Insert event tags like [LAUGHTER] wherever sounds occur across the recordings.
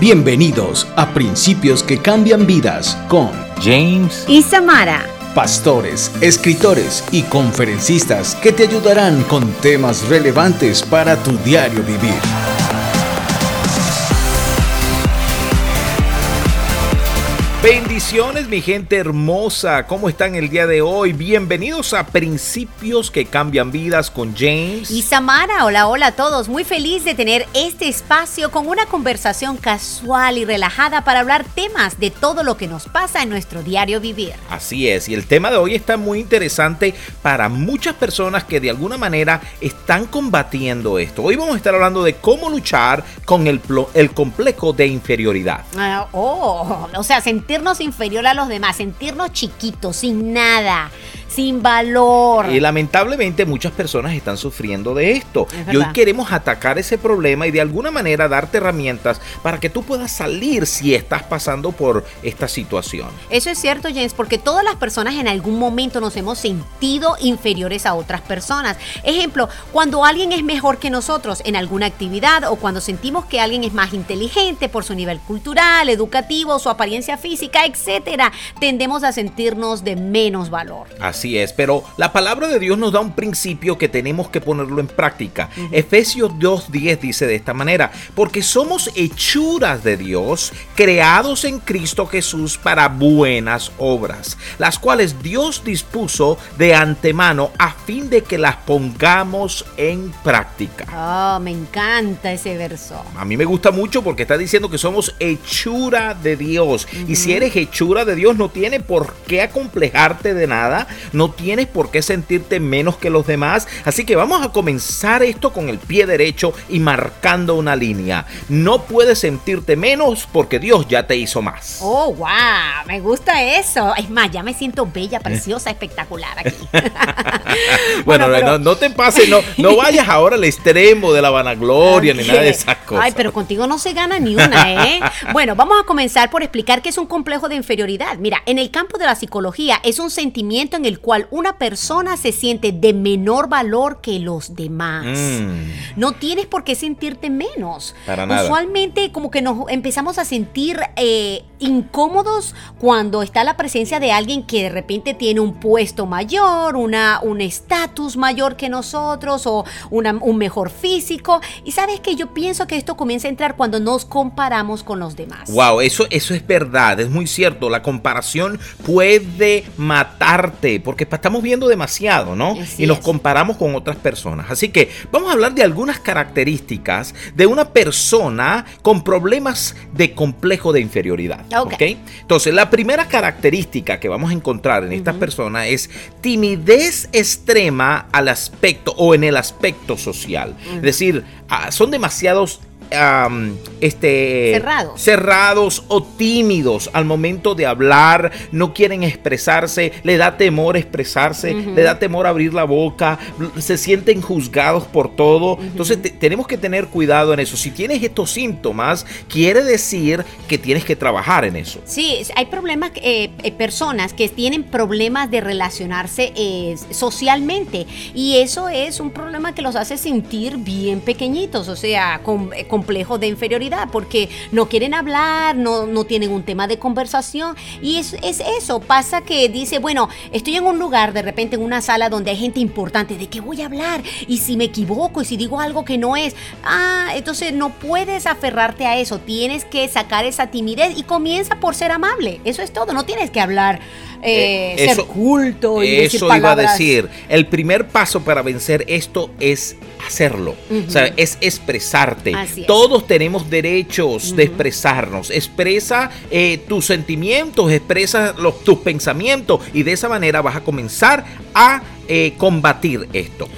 Bienvenidos a Principios que Cambian Vidas con James y Samara, pastores, escritores y conferencistas que te ayudarán con temas relevantes para tu diario vivir. Bendiciones mi gente hermosa, ¿cómo están el día de hoy? Bienvenidos a Principios que cambian vidas con James. Y Samara, hola, hola a todos. Muy feliz de tener este espacio con una conversación casual y relajada para hablar temas de todo lo que nos pasa en nuestro diario vivir. Así es, y el tema de hoy está muy interesante para muchas personas que de alguna manera están combatiendo esto. Hoy vamos a estar hablando de cómo luchar con el, el complejo de inferioridad. Ah, oh, o sea, sentirnos inferior a los demás, sentirnos chiquitos, sin nada sin valor. Y lamentablemente muchas personas están sufriendo de esto. Y hoy queremos atacar ese problema y de alguna manera darte herramientas para que tú puedas salir si estás pasando por esta situación. Eso es cierto, James, porque todas las personas en algún momento nos hemos sentido inferiores a otras personas. Ejemplo, cuando alguien es mejor que nosotros en alguna actividad o cuando sentimos que alguien es más inteligente por su nivel cultural, educativo, su apariencia física, etcétera, tendemos a sentirnos de menos valor. Así es, pero la palabra de Dios nos da un principio que tenemos que ponerlo en práctica. Efesios 2.10 dice de esta manera, porque somos hechuras de Dios, creados en Cristo Jesús para buenas obras, las cuales Dios dispuso de antemano a fin de que las pongamos en práctica. Oh, me encanta ese verso. A mí me gusta mucho porque está diciendo que somos hechura de Dios. Y si eres hechura de Dios, no tiene por qué acomplejarte de nada, no tienes por qué sentirte menos que los demás. Así que vamos a comenzar esto con el pie derecho y marcando una línea. No puedes sentirte menos porque Dios ya te hizo más. Oh, wow, me gusta eso. Es más, ya me siento bella, preciosa, espectacular aquí. [LAUGHS] bueno, no, te pases, no, no [LAUGHS] vayas ahora al extremo de la vanagloria ni nada de esas cosas. Ay, pero contigo no se gana ni una, ¿eh? bueno, vamos a comenzar por explicar qué es un complejo de inferioridad. Mira, en el campo de la psicología es un sentimiento en el cual una persona se siente de menor valor que los demás. Mm. No tienes por qué sentirte menos. Para nada. Usualmente como que nos empezamos a sentir eh, incómodos cuando está la presencia de alguien que de repente tiene un puesto mayor, una, un estatus mayor que nosotros o un mejor físico. Y sabes que yo pienso que esto comienza a entrar cuando nos comparamos con los demás. Wow, eso, eso es verdad, es muy cierto. La comparación puede matarte porque estamos viendo demasiado, ¿no? y nos comparamos con otras personas. Así que vamos a hablar de algunas características de una persona con problemas de complejo de inferioridad. Ok. Entonces, la primera característica que vamos a encontrar en esta persona es timidez extrema al aspecto o en el aspecto social. Es decir, ah, son demasiados este, cerrados. cerrados o tímidos al momento de hablar, no quieren expresarse, le da temor expresarse, le da temor abrir la boca, se sienten juzgados por todo. Entonces tenemos que tener cuidado en eso. Si tienes estos síntomas, quiere decir que tienes que trabajar en eso. Sí, hay problemas, eh, eh, personas que tienen problemas de relacionarse eh, socialmente y eso es un problema que los hace sentir bien pequeñitos, o sea, con, con complejo de inferioridad porque no quieren hablar, no, no tienen un tema de conversación. Y es, es eso, pasa que dice, bueno, estoy en un lugar, de repente en una sala donde hay gente importante, ¿de qué voy a hablar? Y si me equivoco y si digo algo que no es, ah, entonces no puedes aferrarte a eso, tienes que sacar esa timidez y comienza por ser amable, eso es todo, no tienes que hablar eh, eh, ser culto y Eso iba a decir. El primer paso para vencer esto es hacerlo. O sea, es expresarte. Todos tenemos derechos de expresarnos. Expresa eh, tus sentimientos, expresa los, tus pensamientos y de esa manera vas a comenzar a combatir esto.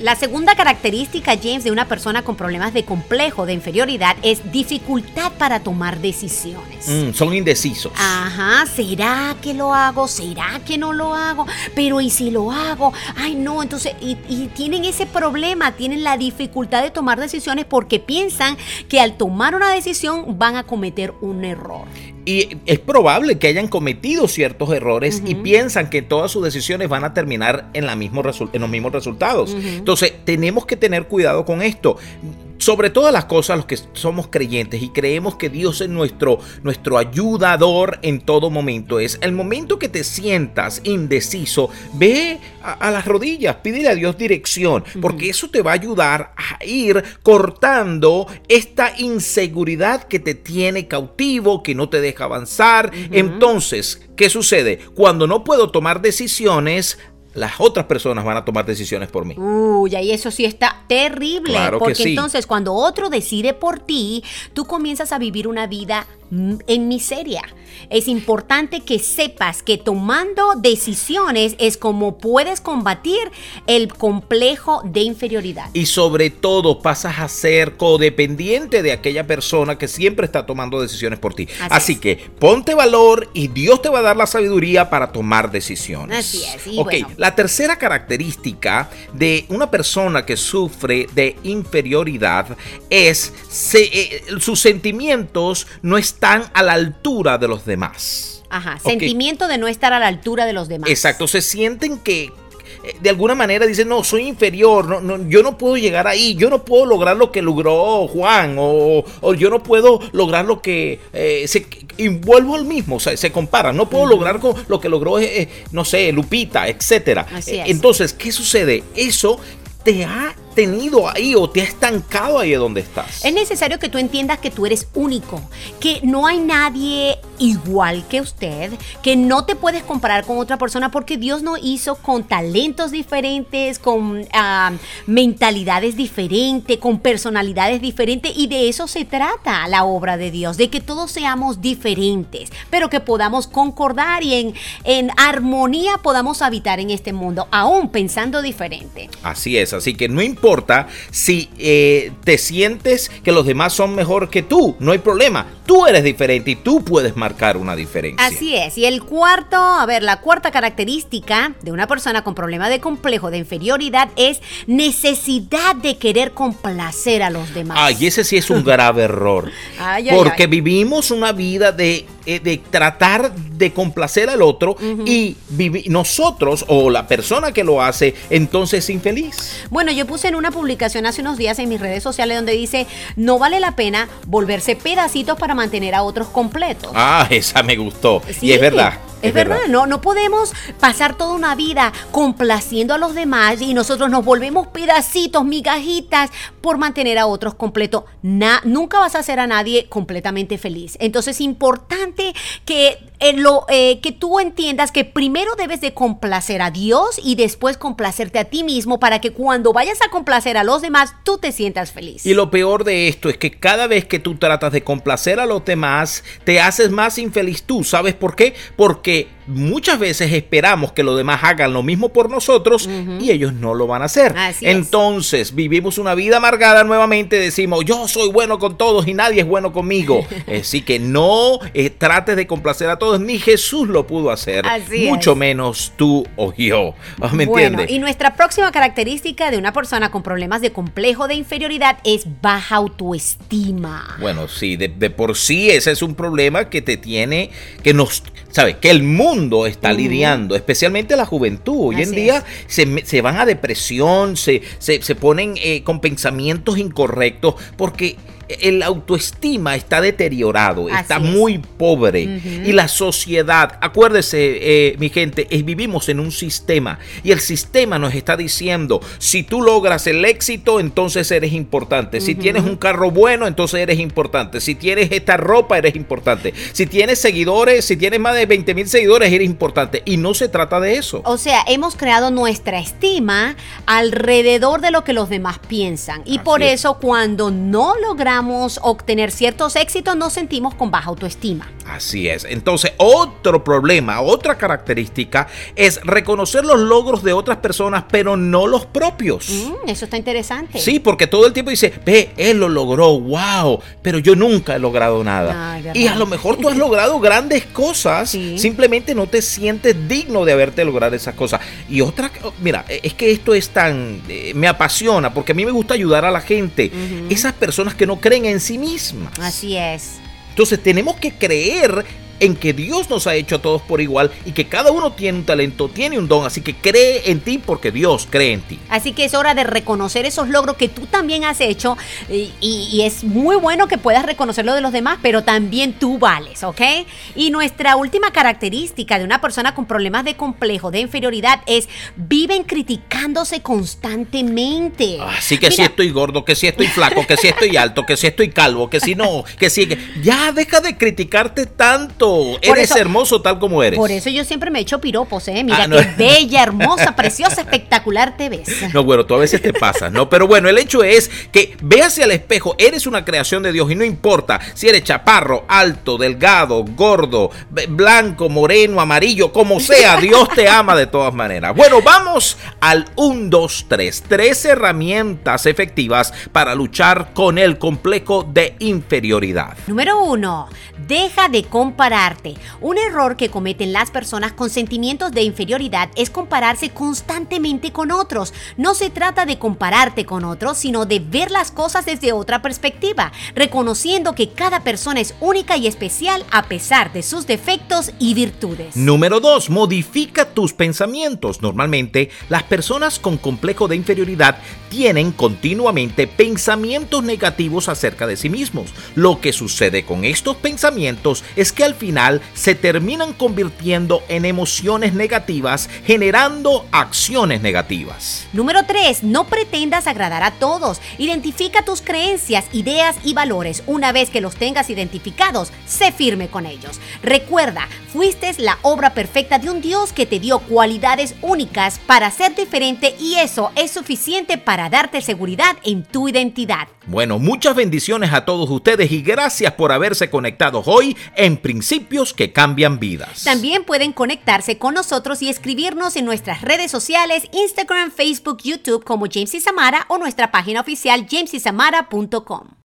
La segunda característica, James, de una persona con problemas de complejo, de inferioridad, es dificultad para tomar decisiones. Mm, son indecisos. Ajá, ¿será que lo hago? ¿Será que no lo hago? Pero ¿y si lo hago? Ay, no, entonces, y, y tienen ese problema, tienen la dificultad de tomar decisiones porque piensan que al tomar una decisión van a cometer un error. Y es probable que hayan cometido ciertos errores y piensan que todas sus decisiones van a terminar en, la mismo en los mismos resultados. Entonces, tenemos que tener cuidado con esto sobre todas las cosas los que somos creyentes y creemos que Dios es nuestro, nuestro ayudador en todo momento, es el momento que te sientas indeciso, ve a, las rodillas, pídele a Dios dirección, porque eso te va a ayudar a ir cortando esta inseguridad que te tiene cautivo, que no te deja avanzar. Entonces, ¿qué sucede? Cuando no puedo tomar decisiones, las otras personas van a tomar decisiones por mí. Uy, y eso sí está terrible. Claro porque entonces cuando otro decide por ti, tú comienzas a vivir una vida en miseria. Es importante que sepas que tomando decisiones es como puedes combatir el complejo de inferioridad. Y sobre todo pasas a ser codependiente de aquella persona que siempre está tomando decisiones por ti. Así, que ponte valor y Dios te va a dar la sabiduría para tomar decisiones. Así es. ok, la tercera característica de una persona que sufre de inferioridad es eh, sus sentimientos no están a la altura de los demás. Ajá, sentimiento de no estar a la altura de los demás. Exacto, se sienten que eh, de alguna manera dicen, no, soy inferior, no, yo no puedo llegar ahí, yo no puedo lograr lo que logró Juan, o, yo no puedo lograr lo que eh, se vuelvo al mismo, o sea, se compara, no puedo lograr con lo que logró, eh, no sé, Lupita, etcétera. Entonces, ¿qué sucede? Eso te ha tenido ahí o te ha estancado ahí donde estás. Es necesario que tú entiendas que tú eres único, que no hay nadie igual que usted, que no te puedes comparar con otra persona porque Dios nos hizo con talentos diferentes, con ah, mentalidades diferentes, con personalidades diferentes y de eso se trata la obra de Dios, de que todos seamos diferentes, pero que podamos concordar y en, en armonía podamos habitar en este mundo, aún pensando diferente. Así es, así que no importa si eh, te sientes que los demás son mejor que tú, no hay problema. Tú eres diferente y tú puedes marcar una diferencia. Así es. Y el cuarto, a ver, la cuarta característica de una persona con problema de complejo de inferioridad es necesidad de querer complacer a los demás. Ay, ese sí es un grave error. [LAUGHS] porque vivimos una vida de eh, de tratar de complacer al otro y nosotros o la persona que lo hace entonces es infeliz. Bueno, yo puse en una publicación hace unos días en mis redes sociales donde dice, no vale la pena volverse pedacitos para mantener a otros completos. Ah, esa me gustó. y es verdad. Es, verdad. no, no podemos pasar toda una vida complaciendo a los demás y nosotros nos volvemos pedacitos, migajitas por mantener a otros completos. nunca vas a hacer a nadie completamente feliz. Entonces es importante que en lo, eh, que tú entiendas que primero debes de complacer a Dios y después complacerte a ti mismo para que cuando vayas a complacer a los demás tú te sientas feliz. Y lo peor de esto es que cada vez que tú tratas de complacer a los demás, te haces más infeliz tú. ¿Sabes por qué? Porque que muchas veces esperamos que los demás hagan lo mismo por nosotros y ellos no lo van a hacer. Entonces vivimos una vida amargada nuevamente, decimos yo soy bueno con todos y nadie es bueno conmigo. [LAUGHS] Así que no eh, trates de complacer a todos, ni Jesús lo pudo hacer, mucho menos tú o yo. [LAUGHS] ¿Me bueno, Y nuestra próxima característica de una persona con problemas de complejo de inferioridad es baja autoestima. Bueno, sí, de, de por sí ese es un problema que te tiene, que nos, ¿sabes? Que el mundo está lidiando, especialmente la juventud. Hoy en día se, van a depresión, se, se, ponen eh, con pensamientos incorrectos porque el autoestima está deteriorado, está muy pobre. Y la sociedad, acuérdese, eh, mi gente, vivimos en un sistema y el sistema nos está diciendo, si tú logras el éxito, entonces eres importante. Si tienes un carro bueno, entonces eres importante. Si tienes esta ropa, eres importante. Si tienes seguidores, si tienes más de 20 mil seguidores, eres importante. Y no se trata de eso. O sea, hemos creado nuestra estima alrededor de lo que los demás piensan. Y por eso cuando no logramos obtener ciertos éxitos, nos sentimos con baja autoestima. Así es. Entonces, otro problema, otra característica es reconocer los logros de otras personas, pero no los propios. Mm, eso está interesante. Sí, porque todo el tiempo dice, ve, él lo logró, wow, pero yo nunca he logrado nada. y a lo mejor tú has [LAUGHS] logrado grandes cosas, simplemente no te sientes digno de haberte logrado esas cosas. Y otra, mira, es que esto es tan, eh, me apasiona, porque a mí me gusta ayudar a la gente, esas personas que no creen en sí mismas. Así es. Entonces tenemos que creer en que Dios nos ha hecho a todos por igual y que cada uno tiene un talento, tiene un don, así que cree en ti porque Dios cree en ti. Así que es hora de reconocer esos logros que tú también has hecho y, es muy bueno que puedas reconocer lo de los demás, pero también tú vales, ¿ok? Y nuestra última característica de una persona con problemas de complejo, de inferioridad, es viven criticándose constantemente. Así que si estoy gordo, que si estoy flaco, que si estoy [LAUGHS] alto, que si estoy calvo, que si no, que si... Ya deja de criticarte tanto eres hermoso tal como eres. Por eso yo siempre me echo piropos, ¿eh? Mira ah, qué [LAUGHS] bella, hermosa, preciosa, espectacular te ves. No, bueno, tú a veces te pasas, ¿no? Pero bueno, el hecho es que véase al espejo, eres una creación de Dios y no importa si eres chaparro, alto, delgado, gordo, blanco, moreno, amarillo, como sea, Dios te ama de todas maneras. Bueno, vamos al 1, 2, 3. Tres herramientas efectivas para luchar con el complejo de inferioridad. Número uno, deja de comparar un error que cometen las personas con sentimientos de inferioridad es compararse constantemente con otros. No se trata de compararte con otros, sino de ver las cosas desde otra perspectiva, reconociendo que cada persona es única y especial a pesar de sus defectos y virtudes. Número 2. Modifica tus pensamientos. Normalmente, las personas con complejo de inferioridad tienen continuamente pensamientos negativos acerca de sí mismos. Lo que sucede con estos pensamientos es que al final se terminan convirtiendo en emociones negativas, generando acciones negativas. Número 3. No pretendas agradar a todos. Identifica tus creencias, ideas y valores. Una vez que los tengas identificados, sé firme con ellos. Recuerda, fuiste la obra perfecta de un Dios que te dio cualidades únicas para ser diferente y eso es suficiente para darte seguridad en tu identidad. Bueno, muchas bendiciones a todos ustedes y gracias por haberse conectado hoy en Que Cambian Vidas. También pueden conectarse con nosotros y escribirnos en nuestras redes sociales, Instagram, Facebook, YouTube como James y Samara o nuestra página oficial jamesysamara.com.